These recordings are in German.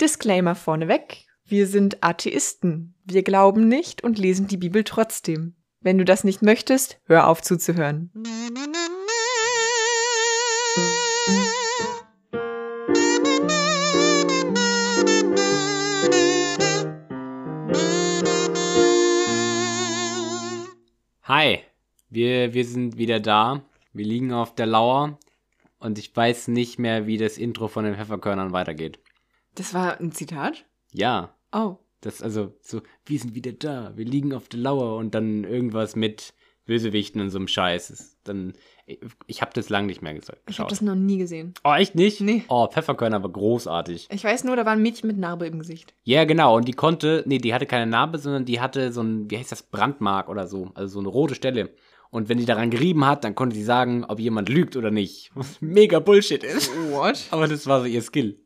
Disclaimer vorneweg. Wir sind Atheisten. Wir glauben nicht und lesen die Bibel trotzdem. Wenn du das nicht möchtest, hör auf zuzuhören. Hi, wir, wir sind wieder da. Wir liegen auf der Lauer und ich weiß nicht mehr, wie das Intro von den Pfefferkörnern weitergeht. Das war ein Zitat? Ja, Oh. das also so, wir sind wieder da, wir liegen auf der Lauer und dann irgendwas mit Bösewichten und so einem Scheiß. Das- Dann, ich, habe das lang nicht mehr gesagt. Ich habe geschaut. das noch nie gesehen. Oh, echt nicht? Nee. Oh, Pfefferkörner war großartig. Ich weiß nur, da war ein Mädchen mit Narbe im Gesicht. Ja, genau. Und die konnte, nee, die hatte keine Narbe, sondern die hatte so ein, wie heißt das, Brandmark oder so. Also so eine rote Stelle. Und wenn die daran gerieben hat, dann konnte sie sagen, ob jemand lügt oder nicht. Was mega Bullshit ist. What? Aber das war so ihr Skill.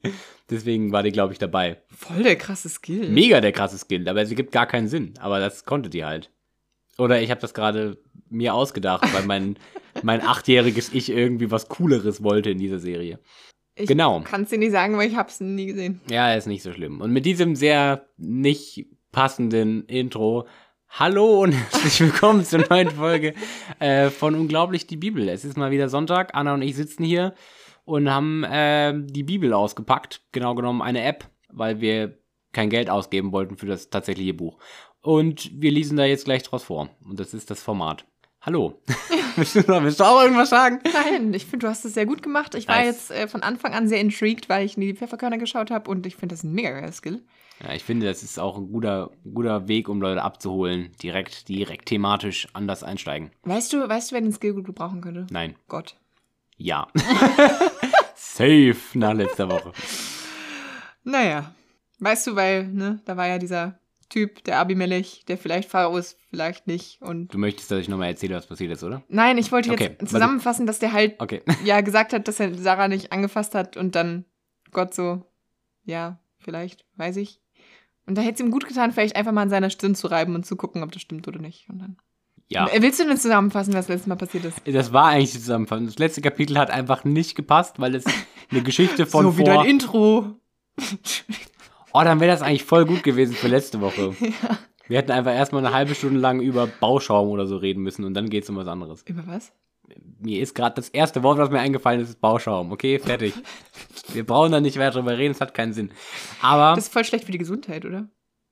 Deswegen war die, glaube ich, dabei. Voll der krasse Skill. Mega der krasse Skill, aber sie gibt gar keinen Sinn. Aber das konnte die halt. Oder ich habe das gerade mir ausgedacht, weil mein, mein achtjähriges Ich irgendwie was Cooleres wollte in dieser Serie. ich genau. Kann's dir nicht sagen, weil ich hab's nie gesehen. Ja, ist nicht so schlimm. Und mit diesem sehr nicht passenden Intro, hallo und herzlich willkommen zur neuen Folge äh, von Unglaublich die Bibel. Es ist mal wieder Sonntag. Anna und ich sitzen hier und haben äh, die Bibel ausgepackt. Genau genommen eine App, weil wir kein Geld ausgeben wollten für das tatsächliche Buch. Und wir lesen da jetzt gleich draus vor. Und das ist das Format. Hallo. willst, du noch, willst du auch irgendwas sagen? Nein, ich finde, du hast es sehr gut gemacht. Ich war Nice. jetzt äh, von Anfang an sehr intrigued, weil ich in die Pfefferkörner geschaut habe und ich finde das ein mega Skill. Ja, ich finde, das ist auch ein guter, guter Weg, um Leute abzuholen. Direkt, direkt thematisch anders einsteigen. Weißt du, weißt du, wer den Skill gut gebrauchen könnte? Nein. Gott. Ja. Safe nach letzter Woche. Naja. Weißt du, weil, ne, da war ja dieser Typ, der Abimelech, der vielleicht Pharao ist, vielleicht nicht. Und Du möchtest, dass ich nochmal erzähle, was passiert ist, oder? nein, ich wollte jetzt Okay, zusammenfassen, dass der halt Okay. ja gesagt hat, dass er Sarah nicht angefasst hat und dann Gott so, ja, vielleicht, weiß ich. Und da hätte es ihm gut getan, vielleicht einfach mal an seiner Stirn zu reiben und zu gucken, ob das stimmt oder nicht. Und dann. Ja. Äh, Willst du denn zusammenfassen, was letztes Mal passiert ist? Das war eigentlich die Zusammenfassung. Das letzte Kapitel hat einfach nicht gepasst, weil es eine Geschichte von so wie vor... dein Intro. Oh, dann wäre das eigentlich voll gut gewesen für letzte Woche. ja. Wir hätten einfach erstmal eine halbe Stunde lang über Bauschaum oder so reden müssen und dann geht's um was anderes. Über was? Mir ist gerade das erste Wort, was mir eingefallen ist, ist Bauschaum. Okay, fertig. Wir brauchen da nicht weiter drüber reden, es hat keinen Sinn. Aber... Das ist voll schlecht für die Gesundheit, oder?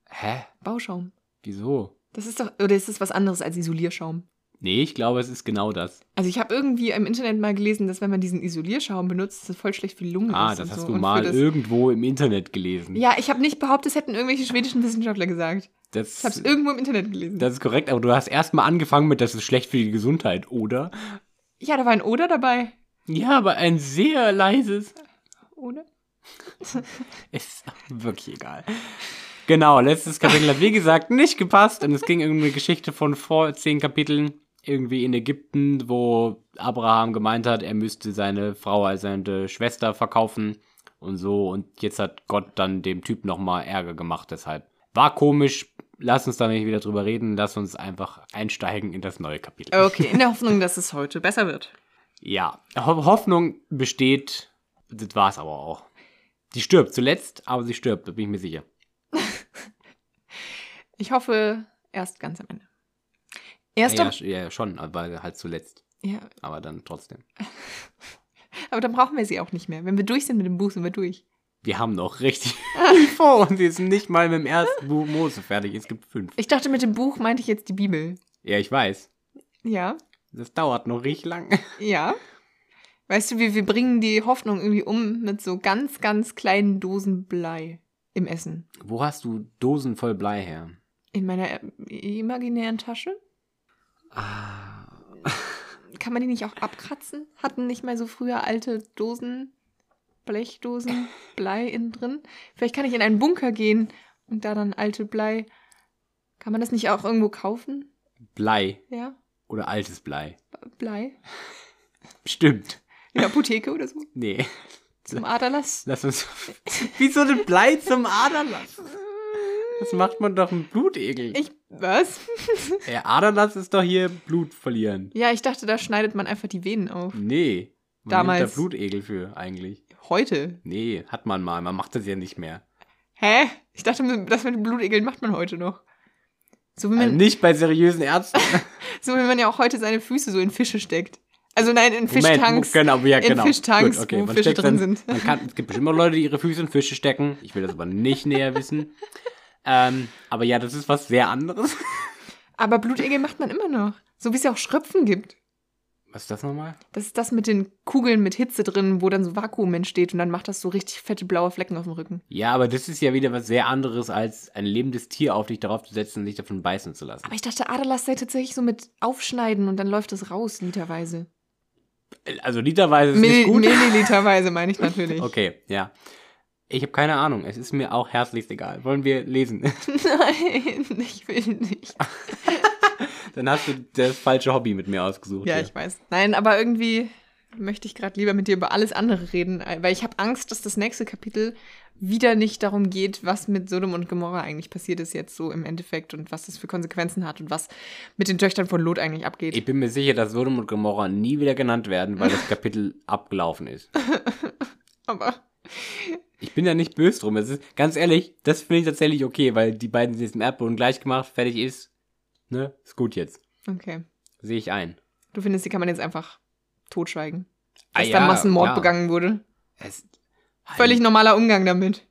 Hä? Bauschaum. Wieso? Das ist doch, oder ist das was anderes als Isolierschaum? Nee, ich glaube, es ist genau das. Also ich habe irgendwie im Internet mal gelesen, dass wenn man diesen Isolierschaum benutzt, das voll schlecht für die Lunge Ah, ist. das und hast so. du Und mal das- irgendwo im Internet gelesen. Ja, ich habe nicht behauptet, das hätten irgendwelche schwedischen Wissenschaftler gesagt. das, Ich habe es irgendwo im Internet gelesen. das ist korrekt, aber du hast erstmal angefangen mit, das ist schlecht für die Gesundheit, oder? Ja, da war ein Oder dabei. Ja, aber ein sehr leises. Oder? Ist wirklich egal. Genau, letztes Kapitel hat wie gesagt nicht gepasst und es ging um eine Geschichte von vor zehn Kapiteln irgendwie in Ägypten, wo Abraham gemeint hat, er müsste seine Frau als seine Schwester verkaufen und so und jetzt hat Gott dann dem Typ nochmal Ärger gemacht, deshalb. War komisch, lass uns da nicht wieder drüber reden, lass uns einfach einsteigen in das neue Kapitel. Okay, in der Hoffnung, dass es heute besser wird. Ja, Ho Hoffnung besteht, das war's aber auch. Sie stirbt zuletzt, aber sie stirbt, da bin ich mir sicher. Ich hoffe, erst ganz am Ende. Erst Ja, ja, schon, aber halt zuletzt. ja, Aber dann trotzdem. aber dann brauchen wir sie auch nicht mehr. Wenn wir durch sind mit dem Buch, sind wir durch. Wir haben noch richtig viel vor und wir sind nicht mal mit dem ersten Buch Mose fertig. Es gibt fünf. Ich dachte, mit dem Buch meinte ich jetzt die Bibel. Ja, ich weiß. Ja, Das dauert noch richtig lang. ja. Weißt du, wir, wir bringen die Hoffnung irgendwie um mit so ganz, ganz kleinen Dosen Blei im Essen. Wo hast du Dosen voll Blei her? In meiner imaginären Tasche? Ah. Kann man die nicht auch abkratzen? Hatten nicht mal so früher alte Dosen, Blechdosen, Blei innen drin? Vielleicht kann ich in einen Bunker gehen und da dann alte Blei. Kann man das nicht auch irgendwo kaufen? Blei Ja, oder altes Blei. Blei. Stimmt. In der Apotheke oder so? Nee. Zum Aderlass? Lass uns. Wieso denn Blei zum Aderlass? Das macht man doch im Blutegel. Ich, was? Der Aderlass ist doch hier Blut verlieren. Ja, ich dachte, da schneidet man einfach die Venen auf. Nee. Man Damals. nimmt da Blutegel für eigentlich. Heute. Nee, hat man mal. Man macht das ja nicht mehr. Hä? Ich dachte, das mit den Blutegeln macht man heute noch. So wie, man, Also nicht bei seriösen Ärzten. so wie man ja auch heute seine Füße so in Fische steckt. Also nein, in Moment, Fischtanks. genau, ja, in genau. Fischtanks, Gut, okay, wo man Fische drin dann, sind. Kann, es gibt bestimmt auch Leute, die ihre Füße in Fische stecken. Ich will das aber nicht näher wissen. Ähm, aber ja, das ist was sehr anderes. Aber Blutegel macht man immer noch. So wie es ja auch Schröpfen gibt. Was ist das nochmal? Das ist das mit den Kugeln mit Hitze drin, wo dann so Vakuum entsteht und dann macht das so richtig fette blaue Flecken auf dem Rücken. Ja, aber das ist ja wieder was sehr anderes, als ein lebendes Tier auf dich darauf zu setzen und dich davon beißen zu lassen. Aber ich dachte, Aderlass sei tatsächlich so mit aufschneiden und dann läuft es raus, literweise. Also literweise ist Milli nicht gut. Milliliterweise meine ich natürlich. Okay, ja. Ich habe keine Ahnung. Es ist mir auch herzlichst egal. Wollen wir lesen? Nein, ich will nicht. Dann hast du das falsche Hobby mit mir ausgesucht. Ja, hier. ich weiß. Nein, aber irgendwie möchte ich gerade lieber mit dir über alles andere reden, weil ich habe Angst, dass das nächste Kapitel wieder nicht darum geht, was mit Sodom und Gomorra eigentlich passiert ist jetzt so im Endeffekt und was das für Konsequenzen hat und was mit den Töchtern von Lot eigentlich abgeht. Ich bin mir sicher, dass Sodom und Gomorra nie wieder genannt werden, weil das Kapitel abgelaufen ist. aber Ich bin ja nicht böse drum. Es ist, ganz ehrlich, das finde ich tatsächlich okay, weil die beiden sind jetzt im Erdboden gleich gemacht, fertig ist. Ne? Ist gut jetzt. okay. Sehe ich ein. Du findest, die kann man jetzt einfach totschweigen. Ah Dass ja, da Massenmord ja. begangen wurde. Es, Völlig normaler Umgang damit.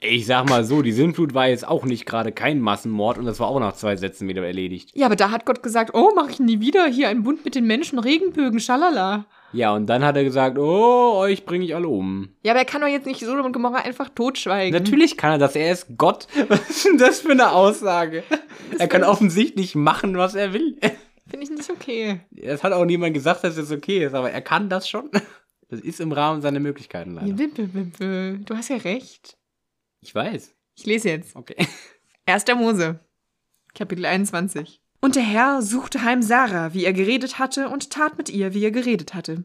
Ich sag mal so, die Sintflut war jetzt auch nicht gerade kein Massenmord und das war auch nach zwei Sätzen wieder erledigt. Ja, aber da hat Gott gesagt, oh, mach ich nie wieder hier ein Bund mit den Menschen, Regenbögen, schalala. Ja, und dann hat er gesagt, oh, euch bringe ich alle um. Ja, aber er kann doch jetzt nicht Sodom und Gomorra einfach totschweigen. Natürlich kann er das, er ist Gott. Was ist denn das für eine Aussage? Er kann offensichtlich machen, was er will. Finde ich nicht okay. Es hat auch niemand gesagt, dass es okay ist, aber er kann das schon. Das ist im Rahmen seiner Möglichkeiten leider. Du hast ja recht. Ich weiß. Ich lese jetzt. Okay. 1. Mose, Kapitel 21. Und der Herr suchte heim Sarah, wie er geredet hatte, und tat mit ihr, wie er geredet hatte.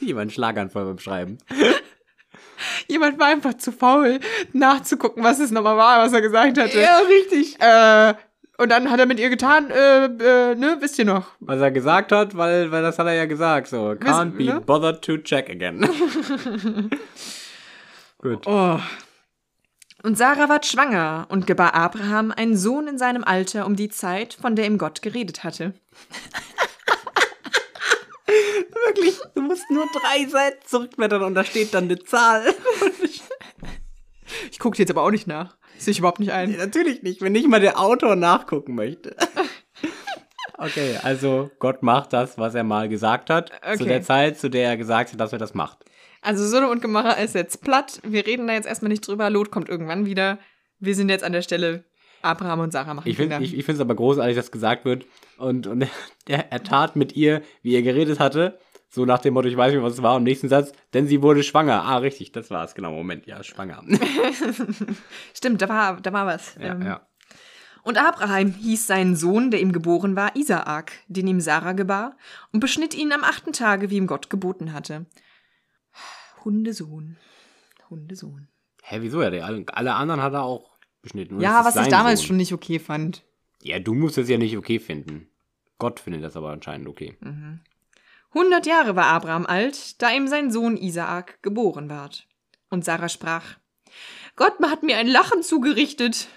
Jemand Schlaganfall beim Schreiben. Jemand war einfach zu faul, nachzugucken, was es nochmal war, was er gesagt hatte. richtig. Äh, und dann hat er mit ihr getan, äh, äh, ne, wisst ihr noch. Was er gesagt hat, weil, weil das hat er ja gesagt. So, can't be ne? bothered to check again. Gut. Oh. Und Sarah ward schwanger und gebar Abraham einen Sohn in seinem Alter um die Zeit, von der ihm Gott geredet hatte. Wirklich, du musst nur drei Seiten zurückblättern und da steht dann eine Zahl. Ich gucke jetzt aber auch nicht nach. Sehe ich überhaupt nicht ein. Natürlich nicht, wenn nicht mal der Autor nachgucken möchte. Okay, also Gott macht das, was er mal gesagt hat, zu Okay. der Zeit, zu der er gesagt hat, dass er das macht. Also Sodom und Gomorra ist jetzt platt. Wir reden da jetzt erstmal nicht drüber. Lot kommt irgendwann wieder. Wir sind jetzt an der Stelle, Abraham und Sarah machen Ich finde ich, ich finde es aber großartig, dass gesagt wird und, und er, er tat mit ihr, wie er geredet hatte, so nach dem Motto, ich weiß nicht, was es war, im nächsten Satz, denn sie wurde schwanger. Ah, richtig, das war es, genau, Moment, ja, schwanger. Stimmt, da war, da war was. ja, Ähm, ja. Und Abraham hieß seinen Sohn, der ihm geboren war, Isaak, den ihm Sarah gebar, und beschnitt ihn am achten Tage, wie ihm Gott geboten hatte. Hundesohn. Hundesohn. Hä, wieso? Ja, der, alle, anderen hat er auch beschnitten. Ja, was ich damals Sohn. schon nicht okay fand. Ja, du musst es ja nicht okay finden. Gott findet das aber anscheinend okay. Hundert Jahre war Abraham alt, da ihm sein Sohn Isaak geboren ward. Und Sarah sprach, Gott hat mir ein Lachen zugerichtet.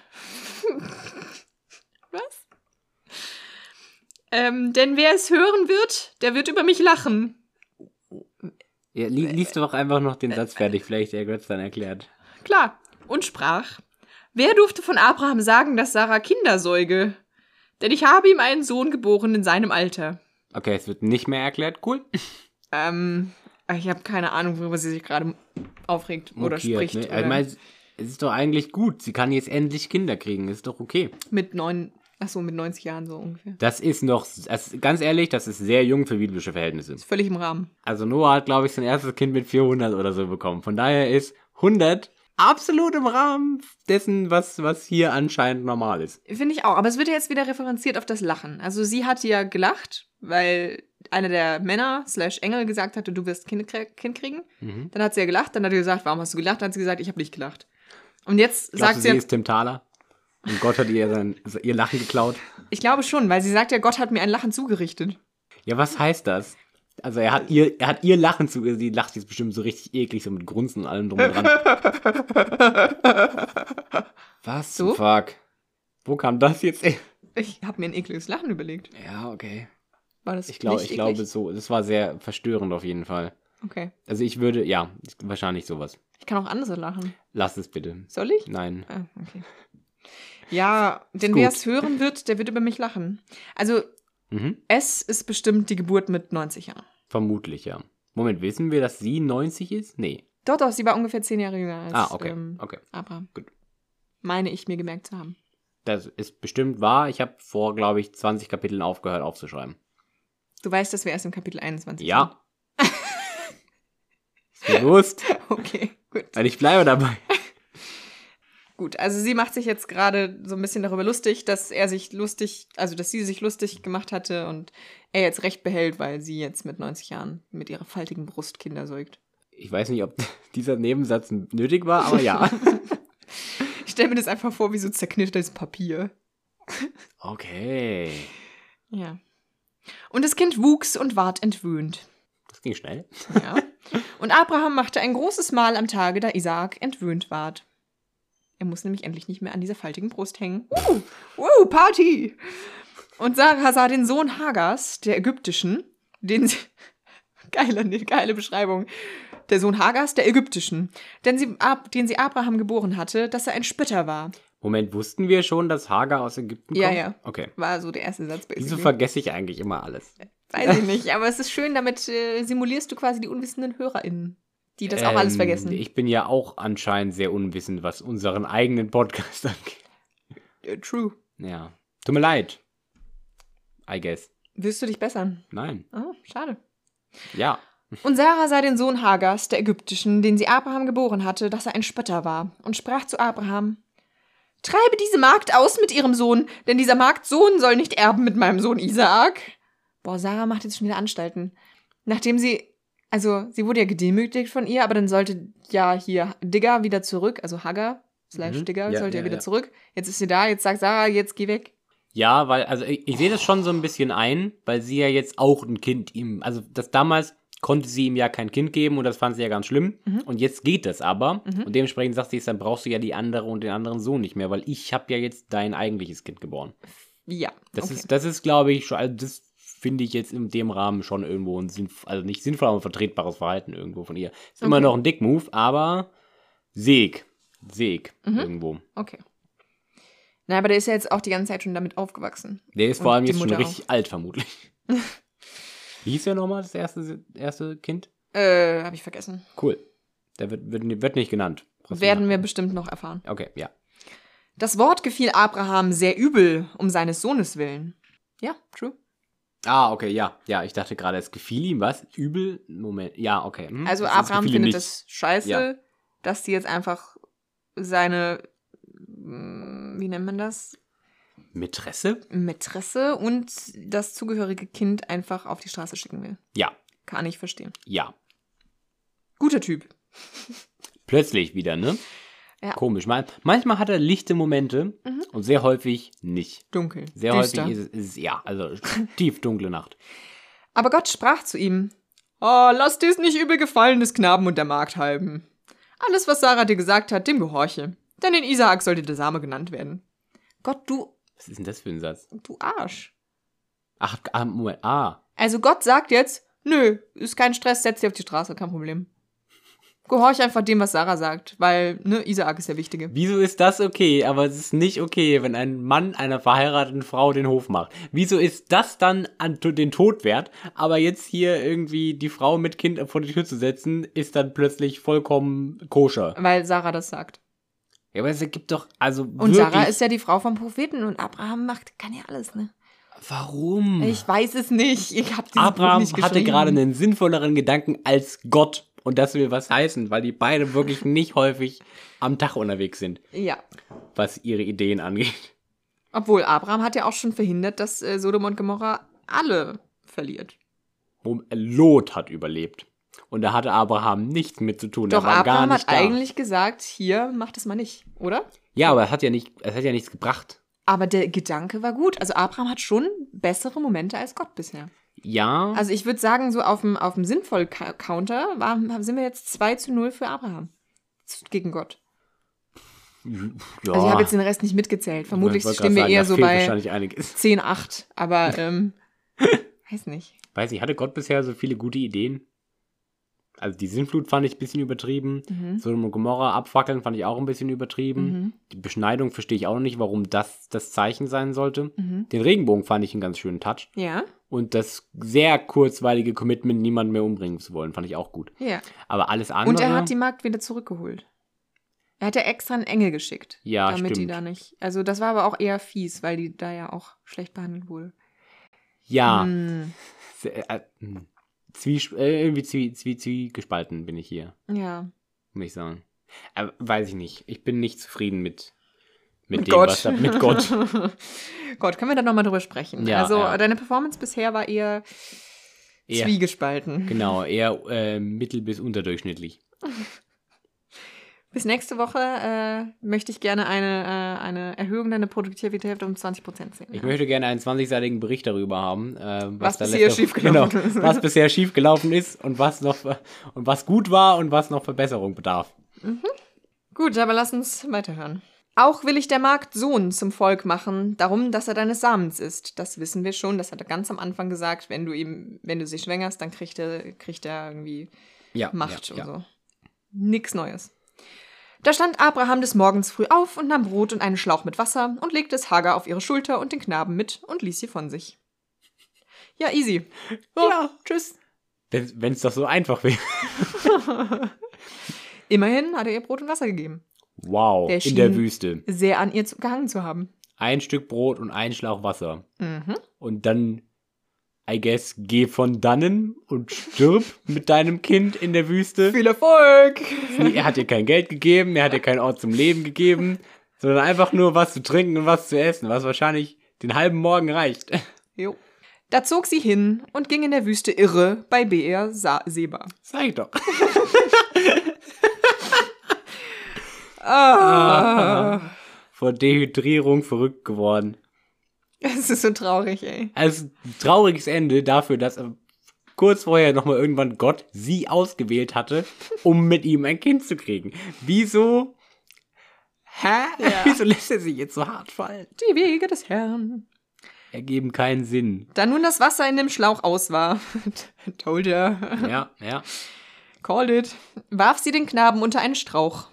Was? Ähm, denn wer es hören wird, der wird über mich lachen. Ja, li liest doch einfach noch den Satz fertig, vielleicht der Götz dann erklärt. Klar. Und sprach, wer durfte von Abraham sagen, dass Sarah Kinder säuge? Denn ich habe ihm einen Sohn geboren in seinem Alter. Okay, es wird nicht mehr erklärt, cool. Ähm, ich habe keine Ahnung, worüber sie sich gerade aufregt oder Mokiert, spricht. Ne? Oder Ich meine, es ist doch eigentlich gut. Sie kann jetzt endlich Kinder kriegen, ist doch okay. mit neun, ach so, mit 90 Jahren so ungefähr. Das ist noch, das, ganz ehrlich, das ist sehr jung für biblische Verhältnisse. Ist völlig im Rahmen. Also Noah hat, glaube ich, sein erstes Kind mit 400 oder so bekommen. Von daher ist 100 absolut im Rahmen dessen, was, was hier anscheinend normal ist. Finde ich auch. Aber es wird ja jetzt wieder referenziert auf das Lachen. Also sie hat ja gelacht, weil einer der Männer slash Engel gesagt hatte, du wirst Kind, kind kriegen. Mhm. Dann hat sie ja gelacht. Dann hat er gesagt, warum hast du gelacht? Dann hat sie gesagt, ich habe nicht gelacht. Und jetzt Glaubst sagt du, sie, sie ist Tim Thaler? Und Gott hat ihr sein, ihr Lachen geklaut? ich glaube schon, weil sie sagt ja, Gott hat mir ein Lachen zugerichtet. Ja, was heißt das? Also er hat ihr, er hat ihr Lachen zu, sie lacht jetzt bestimmt so richtig eklig, so mit Grunzen und allem drum und dran. Was So? Fuck? Wo kam das jetzt? Ich habe mir ein ekliges Lachen überlegt. Ja, okay. War das Ich glaube, nicht ich glaube so. Das war sehr verstörend auf jeden Fall. Okay. Also ich würde, ja, wahrscheinlich sowas. Ich kann auch andere lachen. Lass es bitte. Soll ich? Nein. Ah, okay. Ja, denn wer es hören wird, der wird über mich lachen. Also, Mhm. es ist bestimmt die Geburt mit 90 Jahren. Vermutlich, ja. Moment, wissen wir, dass sie 90 ist? Nee. Doch, doch, sie war ungefähr zehn Jahre jünger als Ah, okay. ähm, okay. Abraham. Gut. Meine ich mir gemerkt zu haben. Das ist bestimmt wahr. Ich habe vor, glaube ich, 20 Kapiteln aufgehört aufzuschreiben. Du weißt, dass wir erst im Kapitel 21 Ja. ist mir bewusst. sind. Okay, gut. Und ich bleibe dabei. Gut, also sie macht sich jetzt gerade so ein bisschen darüber lustig, dass er sich lustig, also dass sie sich lustig gemacht hatte und er jetzt recht behält, weil sie jetzt mit 90 Jahren mit ihrer faltigen Brust Kinder säugt. Ich weiß nicht, ob dieser Nebensatz nötig war, aber ja. Ich stelle mir das einfach vor wie so zerknittertes Papier. Okay. Ja. Und das Kind wuchs und ward entwöhnt. Das ging schnell. Ja. Und Abraham machte ein großes Mahl am Tage, da Isaak entwöhnt ward. Er muss nämlich endlich nicht mehr an dieser faltigen Brust hängen. Uh, uh, Party! Und Sarah sah den Sohn Hagars, der ägyptischen, den sie. Geile, ne, geile Beschreibung. Der Sohn Hagars, der ägyptischen, den sie, den sie Abraham geboren hatte, dass er ein Spötter war. Moment, wussten wir schon, dass Hagar aus Ägypten Ja, kommt? ja. Okay. War so der erste Satz. Wieso vergesse ich eigentlich immer alles? Weiß ich nicht, aber es ist schön, damit äh, simulierst du quasi die unwissenden HörerInnen, die das auch alles Ähm, vergessen. Ich bin ja auch anscheinend sehr unwissend, was unseren eigenen Podcast angeht. Äh, true. Ja. Tut mir leid. I guess. Willst du dich bessern? Nein. Oh, schade. Ja. Und Sarah sah den Sohn Hagars, der Ägyptischen, den sie Abraham geboren hatte, dass er ein Spötter war, und sprach zu Abraham: Treibe diese Magd aus mit ihrem Sohn, denn dieser Magdsohn soll nicht erben mit meinem Sohn Isaak. Boah, Sarah macht jetzt schon wieder Anstalten. Nachdem sie, also sie wurde ja gedemütigt von ihr, aber dann sollte ja hier Digger wieder zurück, also Hagar slash Mhm. Digger Ja, sollte ja ja, wieder ja. zurück. Jetzt ist sie da, jetzt sagt Sarah, jetzt geh weg. Ja, weil, also ich, ich sehe das schon so ein bisschen ein, weil sie ja jetzt auch ein Kind ihm, also das damals konnte sie ihm ja kein Kind geben und das fand sie ja ganz schlimm. Mhm. Und jetzt geht das aber. Und dementsprechend sagt sie jetzt, dann brauchst du ja die andere und den anderen Sohn nicht mehr, weil ich habe ja jetzt dein eigentliches Kind geboren. Ja. Das okay. ist, das ist, glaube ich, schon, also das finde ich jetzt in dem Rahmen schon irgendwo ein sinnvoll, also nicht sinnvoll, aber ein vertretbares Verhalten irgendwo von ihr. Ist immer Okay. noch ein Dick-Move, aber Seg. Seg Mhm. irgendwo. Okay. Na, aber der ist ja jetzt auch die ganze Zeit schon damit aufgewachsen. Der ist Und vor allem jetzt schon Mutter richtig alt, vermutlich. Wie hieß der nochmal, das erste, erste Kind? Äh, hab ich vergessen. Cool. Der wird, wird, wird nicht genannt. Trotzdem Werden wir bestimmt noch erfahren. Okay, ja. Das Wort gefiel Abraham sehr übel, um seines Sohnes willen. Ja, true. Ah, okay, ja. Ja, ich dachte gerade, es gefiel ihm was. Übel. Moment. Ja, okay. hm, Also es- es Abraham findet nicht. das scheiße, Ja. dass die jetzt einfach seine, mm, wie nennt man das? Mätresse? Mätresse und das zugehörige Kind einfach auf die Straße schicken will. Ja, Kann ich verstehen. ja. Guter Typ. Plötzlich wieder, ne? Ja. Komisch. Man, manchmal hat er lichte Momente Mhm. und sehr häufig nicht. Dunkel. Sehr düster. häufig ist es, ist es, ja, also tief dunkle Nacht. Aber Gott sprach zu ihm: Oh, lass dir's nicht übel gefallen des Knaben und der Magd halben. Alles, was Sarah dir gesagt hat, dem gehorche. Denn in Isaak sollte der Same genannt werden. Gott, du, Was ist denn das für ein Satz? du Arsch. Ach, ah, Moment. Ah. Also Gott sagt jetzt, nö, ist kein Stress, setz dich auf die Straße, kein Problem. Gehorch einfach dem, was Sarah sagt, weil, ne, Isaak ist der Wichtige. Wieso ist das okay, aber es ist nicht okay, wenn ein Mann einer verheirateten Frau den Hof macht? Wieso ist das dann an den Tod wert, aber jetzt hier irgendwie die Frau mit Kind vor die Tür zu setzen, ist dann plötzlich vollkommen koscher? Weil Sarah das sagt. Ja, aber es ergibt doch, also Und Sarah ist ja die Frau vom Propheten und Abraham macht, kann ja alles, ne? warum? Ich weiß es nicht. Ich hab dieses Buch Abraham nicht hatte gerade einen sinnvolleren Gedanken als Gott. Und das will was heißen, weil die beide wirklich nicht häufig am Tag unterwegs sind, Ja. was ihre Ideen angeht. Obwohl, Abraham hat ja auch schon verhindert, dass äh, Sodom und Gomorra alle verliert. Wo Lot hat überlebt. Und da hatte Abraham nichts mit zu tun. Doch er Abraham hat da. eigentlich gesagt, hier, mach das mal nicht, oder? Ja, aber es hat ja nicht, es hat ja nichts gebracht. Aber der Gedanke war gut. Also Abraham hat schon bessere Momente als Gott bisher. Ja, Also ich würde sagen, so auf dem, auf dem Sinnvoll-Counter war- sind wir jetzt 2 zu 0 für Abraham. Gegen Gott. ja. Also ich habe jetzt den Rest nicht mitgezählt. Vermutlich stehen wir sagen, eher so bei wahrscheinlich einiges. 10, 8. Aber, ähm, weiß nicht. Weiß nicht, hatte Gott bisher so viele gute Ideen? Also die Sintflut fand ich ein bisschen übertrieben. Mhm. Sodom und Gomorra abfackeln fand ich auch ein bisschen übertrieben. Mhm. Die Beschneidung verstehe ich auch noch nicht, warum das das Zeichen sein sollte. Mhm. Den Regenbogen fand ich einen ganz schönen Touch. Ja, Und das sehr kurzweilige Commitment, niemanden mehr umbringen zu wollen, fand ich auch gut. ja. Aber alles andere. Und er hat die Magd wieder zurückgeholt. Er hat ja extra einen Engel geschickt. Ja, damit die stimmt. da nicht. Also das war aber auch eher fies, weil die da ja auch schlecht behandelt wurde. ja, Hm, sehr, äh, hm. Zwies äh, irgendwie zwie, zwie, zwie gespalten bin ich hier, ja. muss ich sagen. Aber weiß ich nicht. Ich bin nicht zufrieden mit, mit, Mit dem, Gott. was da, mit Gott. Gott, können wir da nochmal drüber sprechen? Ja, also ja. deine Performance bisher war eher, Eher- zwiegespalten. Genau, eher äh, mittel- bis unterdurchschnittlich. Bis nächste Woche äh, möchte ich gerne eine, äh, eine Erhöhung deiner Produktivität um 20% sehen. Ich ja. möchte gerne einen 20-seitigen Bericht darüber haben, äh, Was da bisher schiefgelaufen genau, ist. was bisher schiefgelaufen ist und was noch und was gut war und was noch Verbesserung bedarf. Gut, aber lass uns weiterhören. Auch will ich der Magd Sohn zum Volk machen, darum, dass er deines Samens ist. Das wissen wir schon, das hat er ganz am Anfang gesagt. Wenn du ihm, wenn du sie schwängerst, dann kriegt er, kriegt er irgendwie Ja, Macht ja, und ja. so. Nix Neues. Da stand Abraham des Morgens früh auf und nahm Brot und einen Schlauch mit Wasser und legte es Hagar auf ihre Schulter und den Knaben mit und ließ sie von sich. Ja, easy. So, Ja. Tschüss. Wenn es doch so einfach wäre. Immerhin hat er ihr Brot und Wasser gegeben. Wow, Der in der Wüste. Sehr an ihr zu, gehangen zu haben. Ein Stück Brot und ein Schlauch Wasser. Mhm. Und dann, I guess, geh von dannen und stirb mit deinem Kind in der Wüste. Viel Erfolg! Er hat dir kein Geld gegeben, er hat dir keinen Ort zum Leben gegeben, sondern einfach nur was zu trinken und was zu essen, was wahrscheinlich den halben Morgen reicht. Jo. Da zog sie hin und ging in der Wüste irre bei Beer Sa Seba. Sag ich doch. Ah. Vor Dehydrierung verrückt geworden. Es ist so traurig, ey. Also trauriges Ende dafür, dass kurz vorher nochmal irgendwann Gott sie ausgewählt hatte, um mit ihm ein Kind zu kriegen. Wieso? Hä? Ja. Wieso lässt er sich jetzt so hart fallen? Die Wege des Herrn. Ergeben keinen Sinn. Da nun das Wasser in dem Schlauch aus war, told ya, Ja, ja. called it, warf sie den Knaben unter einen Strauch.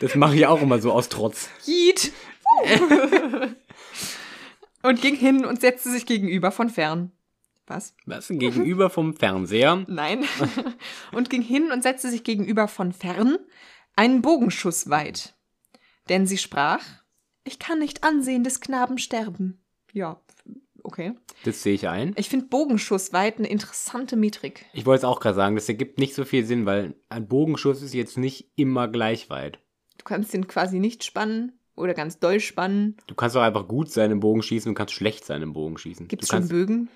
Das mache ich auch immer so aus Trotz. Yeet! und ging hin und setzte sich gegenüber von fern. Was? Was? Gegenüber vom Fernseher. Nein. und ging hin und setzte sich gegenüber von fern einen Bogenschuss weit. Denn sie sprach, ich kann nicht ansehen des Knaben sterben. Ja, okay. Das sehe ich ein. Ich finde Bogenschuss weit eine interessante Metrik. Ich wollte es auch gerade sagen, das ergibt nicht so viel Sinn, weil ein Bogenschuss ist jetzt nicht immer gleich weit. Du kannst den quasi nicht spannen oder ganz doll spannen. Du kannst auch einfach gut sein im Bogenschießen und kannst schlecht sein im Bogenschießen. Gibt es schon Bögen?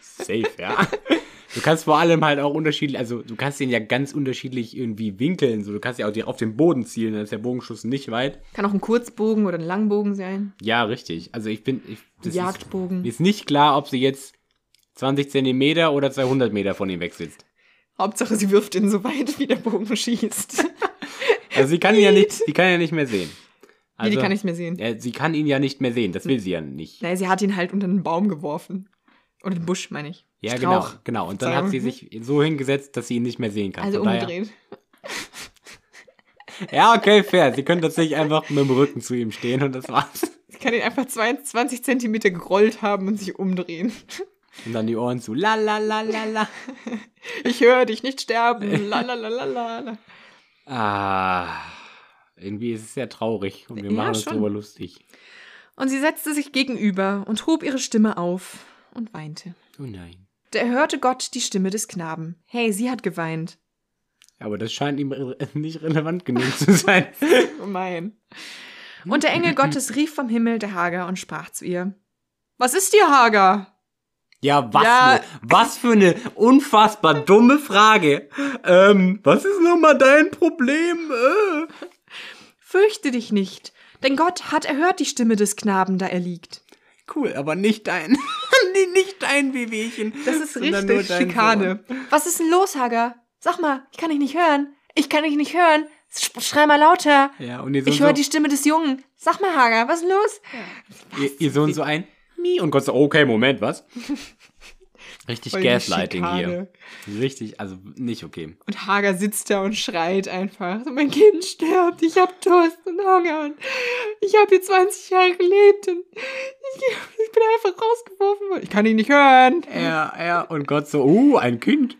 safe, ja. Du kannst vor allem halt auch unterschiedlich, also du kannst den ja ganz unterschiedlich irgendwie winkeln. So, du kannst ja auch auf den Boden zielen, dann ist der Bogenschuss nicht weit. Kann auch ein Kurzbogen oder ein Langbogen sein. Ja, richtig. Also ich bin, ich, das ist, Jagdbogen. mir ist nicht klar, ob sie jetzt 20 Zentimeter oder 200 Meter von ihm weg sitzt. Hauptsache, sie wirft ihn so weit, wie der Bogen schießt. Also sie kann ihn ja nicht, sie kann ja nicht mehr sehen. nee, Also, die kann ich nicht mehr sehen. äh, sie kann ihn ja nicht mehr sehen, das will sie ja nicht. Naja, sie hat ihn halt unter einen Baum geworfen. Oder den Busch, meine ich. Ja, Strauch. genau, genau. Und dann hat sie sich so hingesetzt, dass sie ihn nicht mehr sehen kann. Also Von daher- umgedreht. Ja, okay, fair. Sie können tatsächlich einfach mit dem Rücken zu ihm stehen und das war's. Sie kann ihn einfach 22 Zentimeter gerollt haben und sich umdrehen. Und dann die Ohren zu. La la la la la. Ich höre dich nicht sterben. La la la la la. Ah. Irgendwie ist es sehr traurig und wir Ja, machen uns darüber lustig. Und sie setzte sich gegenüber und hob ihre Stimme auf und weinte. Oh nein. Da erhörte Gott die Stimme des Knaben. Hey, sie hat geweint. Aber das scheint ihm nicht relevant genug zu sein. Gemein. Und der Engel Gottes rief vom Himmel der Hagar und sprach zu ihr: Was ist dir, Hagar? Ja, was, Ja. was für eine unfassbar dumme Frage. Ähm, was ist nochmal dein Problem? Äh? Fürchte dich nicht, denn Gott hat erhört die Stimme des Knaben, da er liegt. Cool, aber nicht dein. Nee, nicht dein Wehwehchen. Das ist richtig Schikane. Was ist denn los, Hager? Sag mal, ich kann dich nicht hören. Ich kann dich nicht hören. Sch schrei mal lauter. Sohn. Ja, und ihr Sohn, Ich höre so, die Stimme des Jungen. Sag mal, Hager, was ist los? ihr, ihr Sohn so ein Mi und Gott so, okay, Moment, was? Richtig Gaslighting hier. Richtig, also nicht okay. Und Hager sitzt da und schreit einfach. Mein Kind stirbt, ich hab Durst und Hunger und ich habe hier 20 Jahre gelebt und ich, ich bin einfach rausgeworfen worden. Ich kann ihn nicht hören. Ja, ja, und Gott so, uh, ein Kind.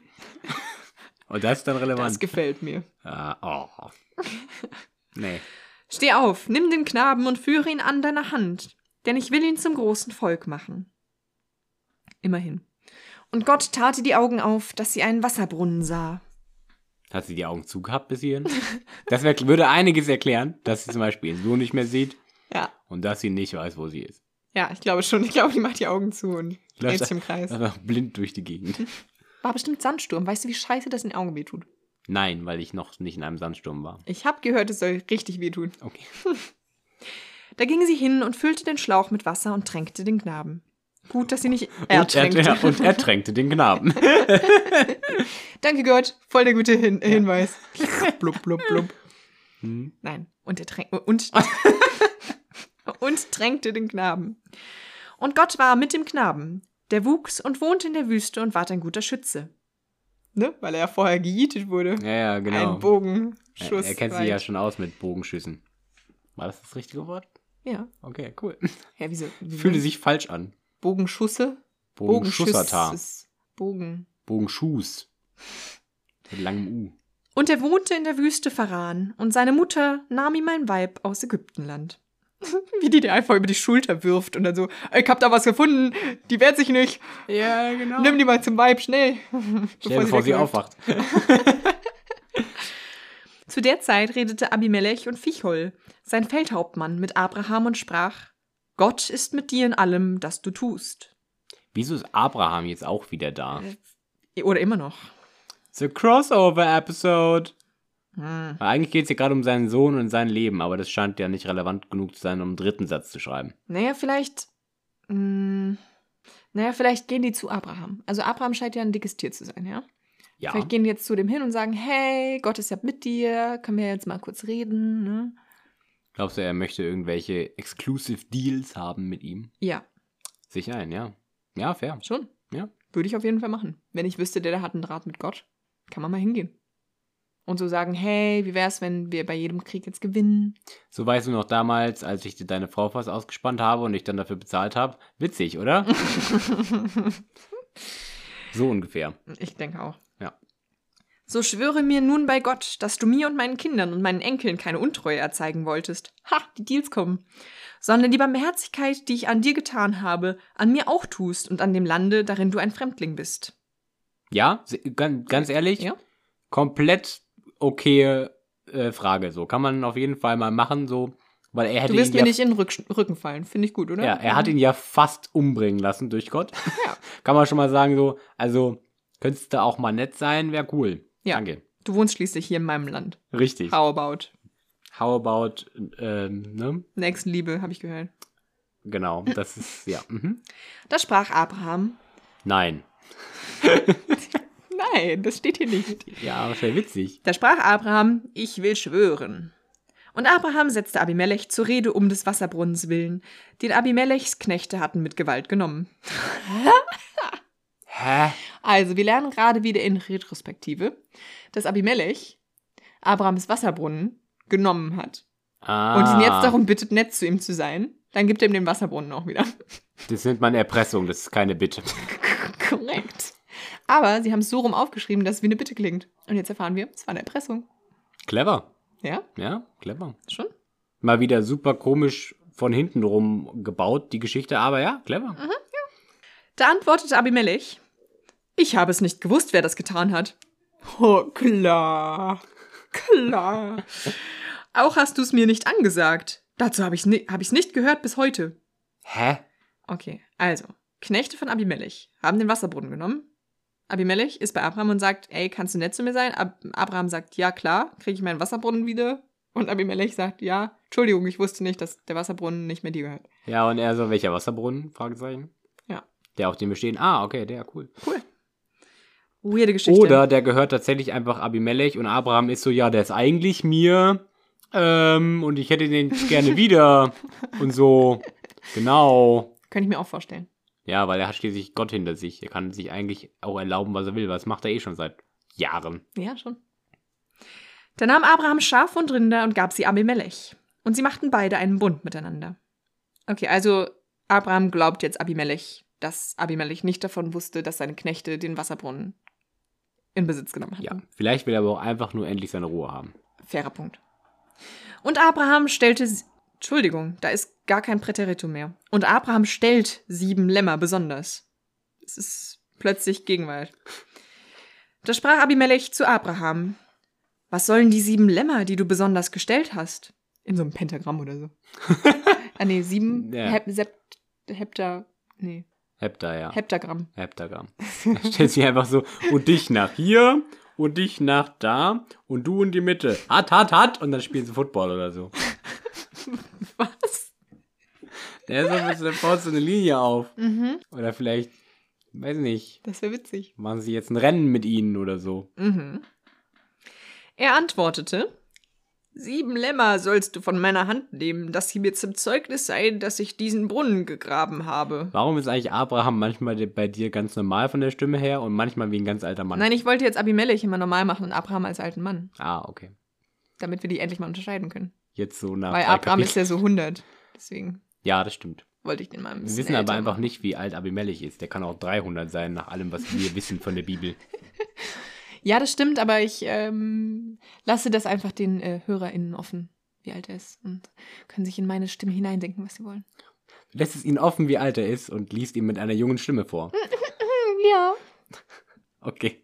Und das ist dann Das relevant. gefällt mir. Ja, oh. Nee. Steh auf, nimm den Knaben und führe ihn an deiner Hand, denn ich will ihn zum großen Volk machen. Immerhin. Und Gott tat ihr die Augen auf, dass sie einen Wasserbrunnen sah. Hat sie die Augen zugehabt bis hierhin? Das würde einiges erklären, dass sie zum Beispiel ihren Sohn nicht mehr sieht Ja. und dass sie nicht weiß, wo sie ist. Ja, ich glaube schon. Ich glaube, die macht die Augen zu und dreht sich im Kreis. Einfach blind durch die Gegend. War bestimmt Sandsturm. Weißt du, wie scheiße das in den Augen wehtut? Nein, weil ich noch nicht in einem Sandsturm war. Ich habe gehört, es soll richtig wehtun. Okay. Da ging sie hin und füllte den Schlauch mit Wasser und tränkte den Knaben. Gut, dass sie nicht Und er, ertränkte. ja, und er tränkte den Knaben. Danke Gott, voll der gute Hin Hinweis. blub, blub, blub. Hm. Nein, und er tränk und und tränkte den Knaben. Und Gott war mit dem Knaben. Der wuchs und wohnte in der Wüste und ward ein guter Schütze. Ne? Weil er ja vorher gejietet wurde. Ja, ja, genau. Ein Bogenschuss. er, er kennt sich ja schon aus mit Bogenschüssen. War das das richtige Wort? Ja. Okay, cool. Ja, wieso? wieso? Fühlte sich falsch an. Bogenschusse? Bogenschussertar. Bogen. Bogenschuss. Mit langem U. Und er wohnte in der Wüste Pharan, und seine Mutter nahm ihm ein Weib aus Ägyptenland. Wie die dir einfach über die Schulter wirft und dann so, ich hab da was gefunden, die wehrt sich nicht, Ja, genau. nimm die mal zum Weib, schnell. Schnell, bevor sie wegläuft. aufwacht. Zu der Zeit redete Abimelech und Fichol, sein Feldhauptmann, mit Abraham und sprach, Gott ist mit dir in allem, das du tust. Wieso ist Abraham jetzt auch wieder da? Oder immer noch. The Crossover-Episode. Hm. Weil Eigentlich geht es hier gerade um seinen Sohn und sein Leben, aber das scheint ja nicht relevant genug zu sein, um einen dritten Satz zu schreiben. Naja, vielleicht. Mh, naja, vielleicht gehen die zu Abraham. Also Abraham scheint ja ein dickes Tier zu sein, ja? Ja. Vielleicht gehen die jetzt zu dem hin und sagen, hey, Gott ist ja mit dir, können wir jetzt mal kurz reden, ne? Glaubst du, er möchte irgendwelche Exclusive Deals haben mit ihm? Ja, Sicher ein, ja. Ja, fair. schon. Ja. Würde ich auf jeden Fall machen. Wenn ich wüsste, der da hat einen Draht mit Gott, kann man mal hingehen. Und so sagen, hey, wie wär's, wenn wir bei jedem Krieg jetzt gewinnen? So weißt du noch damals, als ich dir deine Frau fast ausgespannt habe und ich dann dafür bezahlt habe? Witzig, oder? so ungefähr. Ich denke auch. Ja. So schwöre mir nun bei Gott, dass du mir und meinen Kindern und meinen Enkeln keine Untreue erzeigen wolltest. Ha, die Deals kommen. Sondern die Barmherzigkeit, die ich an dir getan habe, an mir auch tust und an dem Lande, darin du ein Fremdling bist. Ja, ganz, ehrlich, Ja? komplett okay äh, Frage. So kann man auf jeden Fall mal machen, so, weil er hätte Du wirst mir ja, nicht in den Rück Rücken fallen. Finde ich gut, oder? ja, er hat ihn ja fast umbringen lassen durch Gott. Ja. kann man schon mal sagen, so, also könntest du auch mal nett sein, wäre cool. Ja. Danke. Du wohnst schließlich hier in meinem Land. Richtig. How about? How about, ähm, ne? Nächstenliebe, habe ich gehört. Genau, das ist, ja. Mhm. Da sprach Abraham. Nein. Nein, das steht hier nicht. Ja, aber sehr witzig. Da sprach Abraham, ich will schwören. Und Abraham setzte Abimelech zur Rede um des Wasserbrunnens willen, den Abimelechs Knechte hatten mit Gewalt genommen. Hä? Also, wir lernen gerade wieder in Retrospektive, dass Abimelech Abrahams Wasserbrunnen genommen hat Ah, und ihn jetzt darum bittet, nett zu ihm zu sein. Dann gibt er ihm den Wasserbrunnen auch wieder. Das nennt man Erpressung, das ist keine Bitte. Korrekt. Aber sie haben es so rum aufgeschrieben, dass es wie eine Bitte klingt. Und jetzt erfahren wir, es war eine Erpressung. Clever. Ja, Ja, clever. schon? Mal wieder super komisch von hinten rum gebaut, die Geschichte, aber ja, clever. Da antwortete Abimelech, ich habe es nicht gewusst, wer das getan hat. Oh, klar. Klar. Auch hast du es mir nicht angesagt. Dazu habe ich es ni hab ich's nicht gehört bis heute. Hä? Okay, also, Knechte von Abimelech haben den Wasserbrunnen genommen. Abimelech ist bei Abraham und sagt, ey, kannst du nett zu mir sein? Ab Abraham sagt, ja klar, kriege ich meinen Wasserbrunnen wieder? Und Abimelech sagt, ja, Entschuldigung, ich wusste nicht, dass der Wasserbrunnen nicht mehr dir gehört. Ja, und er so, welcher Wasserbrunnen? Fragezeichen. Ja. Der auf dem wir stehen. Ah, okay, der, cool. Cool. Weirde Geschichte. Oder der gehört tatsächlich einfach Abimelech und Abraham ist so, ja, der ist eigentlich mir ähm, und ich hätte den gerne wieder und so. Genau. Könnte ich mir auch vorstellen. Ja, weil er hat schließlich Gott hinter sich. Er kann sich eigentlich auch erlauben, was er will. Was macht er eh schon seit Jahren. Ja, schon. Da nahm Abraham Schaf und Rinder und gab sie Abimelech. Und sie machten beide einen Bund miteinander. Okay, also Abraham glaubt jetzt Abimelech, dass Abimelech nicht davon wusste, dass seine Knechte den Wasserbrunnen in Besitz genommen hatten. Ja, vielleicht will er aber auch einfach nur endlich seine Ruhe haben. Fairer Punkt. Und Abraham stellte. Entschuldigung, da ist gar kein Präteritum mehr. Und Abraham stellt sieben Lämmer besonders. Es ist plötzlich Gegenwart. Da sprach Abimelech zu Abraham: Was sollen die sieben Lämmer, die du besonders gestellt hast? In so einem Pentagramm oder so. ah, nee, sieben Ja. Hep Sept Hepta. Nee, Hepta, ja. Heptagramm. Heptagramm. Er stellt sich einfach so, und dich nach hier, und dich nach da, und du in die Mitte. Hat, hat, hat, und dann spielen sie Football oder so. Was? Der ist so, dann baut so eine Linie auf. Mhm, Oder vielleicht, weiß nicht, das wäre witzig. machen sie jetzt ein Rennen mit ihnen oder so. Mhm. Er antwortete: Sieben Lämmer sollst du von meiner Hand nehmen, dass sie mir zum Zeugnis seien, dass ich diesen Brunnen gegraben habe. Warum ist eigentlich Abraham manchmal bei dir ganz normal von der Stimme her und manchmal wie ein ganz alter Mann? Nein, ich wollte jetzt Abimelech immer normal machen und Abraham als alten Mann, Ah, okay. damit wir die endlich mal unterscheiden können. Jetzt so nach. Weil Abraham ist Kapiteln. ja so 100. Deswegen Ja, das stimmt. wollte ich den mal ein Wir bisschen wissen aber einfach nicht, wie alt Abimelech ist. Der kann auch 300 sein, nach allem, was wir wissen von der Bibel. Ja, das stimmt, aber ich ähm, lasse das einfach den äh, HörerInnen offen, wie alt er ist. Und können sich in meine Stimme hineindenken, was sie wollen. Lässt es ihn offen, wie alt er ist und liest ihm mit einer jungen Stimme vor. Ja. Okay,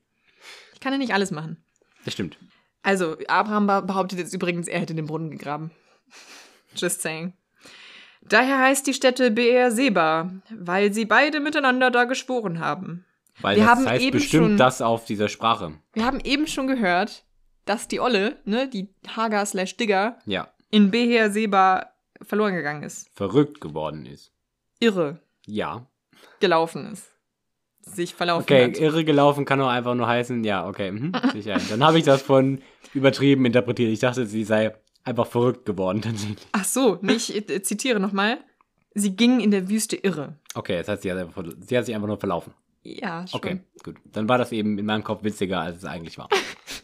Ich kann ja nicht alles machen. das stimmt. Also, Abraham be- behauptet jetzt übrigens, er hätte den Brunnen gegraben. Just saying. Daher heißt die Stätte Beer Seba, weil sie beide miteinander da geschworen haben. Weil Wir das haben heißt eben bestimmt schon- das auf dieser Sprache. Wir haben eben schon gehört, dass die Olle, ne, die Hagar slash Digger, Ja, in Beher Seba verloren gegangen ist. verrückt geworden ist. Irre Ja. gelaufen ist. Sich verlaufen Okay, hat. irre gelaufen kann auch einfach nur heißen, ja, okay, mhm, sicher. Dann habe ich das von übertrieben interpretiert. Ich dachte, sie sei einfach verrückt geworden tatsächlich. Ach so, nee, ich äh, zitiere nochmal. Sie ging in der Wüste irre. Okay, das heißt, sie hat, einfach, sie hat sich einfach nur verlaufen. Ja, schon. Okay, gut. Dann war das eben in meinem Kopf witziger, als es eigentlich war.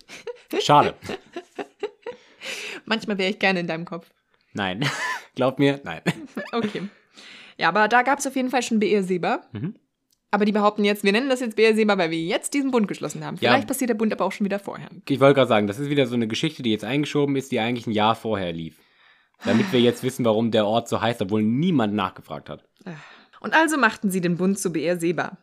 Schade. Manchmal wäre ich gerne in deinem Kopf. Nein. Glaub mir, nein. Okay. Ja, aber da gab es auf jeden Fall schon BR Seba. Mhm. Aber die behaupten jetzt, wir nennen das jetzt BR Seba, weil wir jetzt diesen Bund geschlossen haben. Ja. Vielleicht passiert der Bund aber auch schon wieder vorher. Ich wollte gerade sagen, das ist wieder so eine Geschichte, die jetzt eingeschoben ist, die eigentlich ein Jahr vorher lief. Damit wir jetzt wissen, warum der Ort so heißt, obwohl niemand nachgefragt hat. Und also machten sie den Bund zu BR Seba.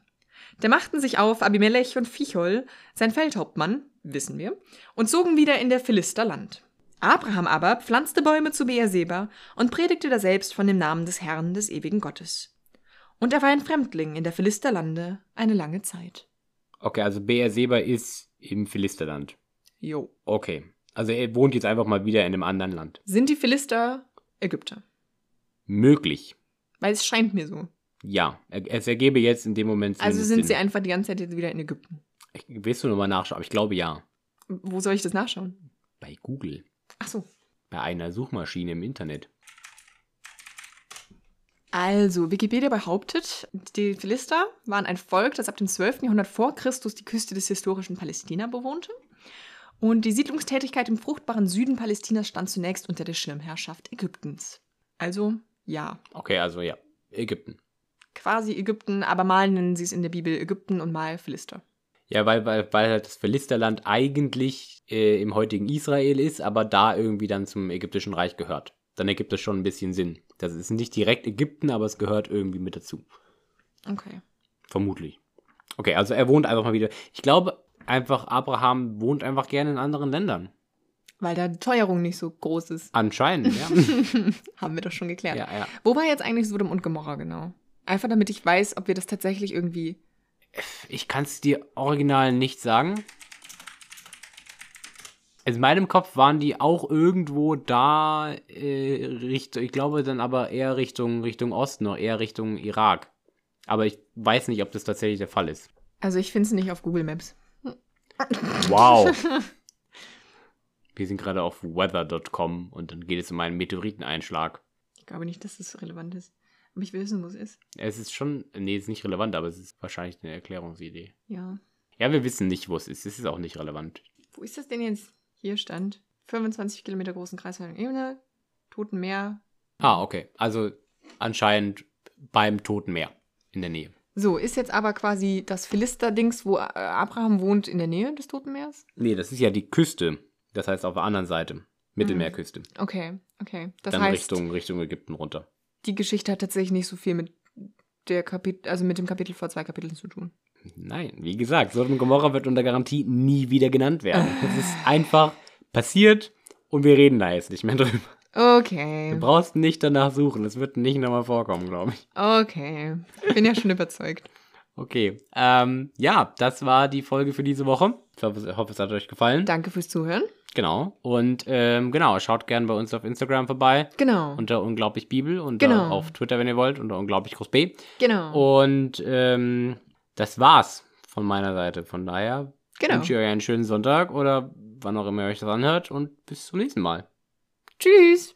Da machten sich auf Abimelech und Fichol, sein Feldhauptmann, wissen wir, und zogen wieder in der Philister Land. Abraham aber pflanzte Bäume zu BR Seba und predigte daselbst von dem Namen des Herrn des ewigen Gottes. Und er war ein Fremdling in der Philister Lande eine lange Zeit. Okay, also BR Seba ist im Philisterland. Jo. Okay. Also er wohnt jetzt einfach mal wieder in einem anderen Land. Sind die Philister Ägypter? Möglich. Weil es scheint mir so. Ja. Es ergebe jetzt in dem Moment Also sind sie einfach die ganze Zeit jetzt wieder in Ägypten. Ich willst du nochmal nachschauen? Aber ich glaube ja. Wo soll ich das nachschauen? Bei Google. Ach so. Bei einer Suchmaschine im Internet. Also, Wikipedia behauptet, die Philister waren ein Volk, das ab dem 12. Jahrhundert vor Christus die Küste des historischen Palästina bewohnte. Und die Siedlungstätigkeit im fruchtbaren Süden Palästinas stand zunächst unter der Schirmherrschaft Ägyptens. Also, ja, Okay, also ja. Ägypten. Quasi Ägypten, aber mal nennen sie es in der Bibel Ägypten und mal Philister. Ja, weil, weil, weil halt das Philisterland eigentlich äh, im heutigen Israel ist, aber da irgendwie dann zum ägyptischen Reich gehört. Dann ergibt das schon ein bisschen Sinn. Das ist nicht direkt Ägypten, aber es gehört irgendwie mit dazu. Okay. Vermutlich. Okay, also er wohnt einfach mal wieder. Ich glaube einfach, Abraham wohnt einfach gerne in anderen Ländern. Weil da die Teuerung nicht so groß ist. Anscheinend, ja. Haben wir doch schon geklärt. ja, ja. Wo war jetzt eigentlich Sodom und Gomorra genau? Einfach damit ich weiß, ob wir das tatsächlich irgendwie. Ich kann es dir original nicht sagen. In meinem Kopf waren die auch irgendwo da, äh, Richtung, ich glaube dann aber eher Richtung, Richtung Osten, noch eher Richtung Irak. Aber ich weiß nicht, ob das tatsächlich der Fall ist. Also ich finde es nicht auf Google Maps. Wow. Wir sind gerade auf weather.com und dann geht es um einen Meteoriteneinschlag. Ich glaube nicht, dass das relevant ist. Aber ich wissen, wo es ist. Es ist schon, nee, es ist nicht relevant, aber es ist wahrscheinlich eine Erklärungsidee. Ja. Ja, wir wissen nicht, wo es ist. Es ist auch nicht relevant. Wo ist das denn jetzt? Hier stand 25 Kilometer großen kreisförmigen Ebene, Toten Meer. Ah, okay. Also anscheinend beim Toten Meer in der Nähe. So, ist jetzt aber quasi das Philister-Dings, wo Abraham wohnt, in der Nähe des Toten Meeres? Nee, das ist ja die Küste. Das heißt auf der anderen Seite. Mittelmeerküste. Okay, okay. Das Dann heißt, Richtung, Richtung Ägypten runter. Die Geschichte hat tatsächlich nicht so viel mit der Kapitel, also mit dem Kapitel vor zwei Kapiteln zu tun. Nein, wie gesagt, Sodom und Gomorra wird unter Garantie nie wieder genannt werden. Es ist einfach passiert und wir reden da jetzt nicht mehr drüber. Du Okay, brauchst nicht danach suchen. Es wird nicht nochmal vorkommen, glaube ich. okay. Bin ja schon überzeugt. Okay. Ähm, ja, das war die Folge für diese Woche. Ich ich hoffe, es hat euch gefallen. Danke fürs Zuhören. Genau. Und ähm, genau, schaut gerne bei uns auf Instagram vorbei. Genau. Unter unglaublich Bibel und Genau. auf Twitter, wenn ihr wollt, unter unglaublich groß B. genau. Und ähm, das war's von meiner Seite. Von daher genau. wünsche ich euch einen schönen Sonntag oder wann auch immer ihr euch das anhört und bis zum nächsten Mal. Tschüss.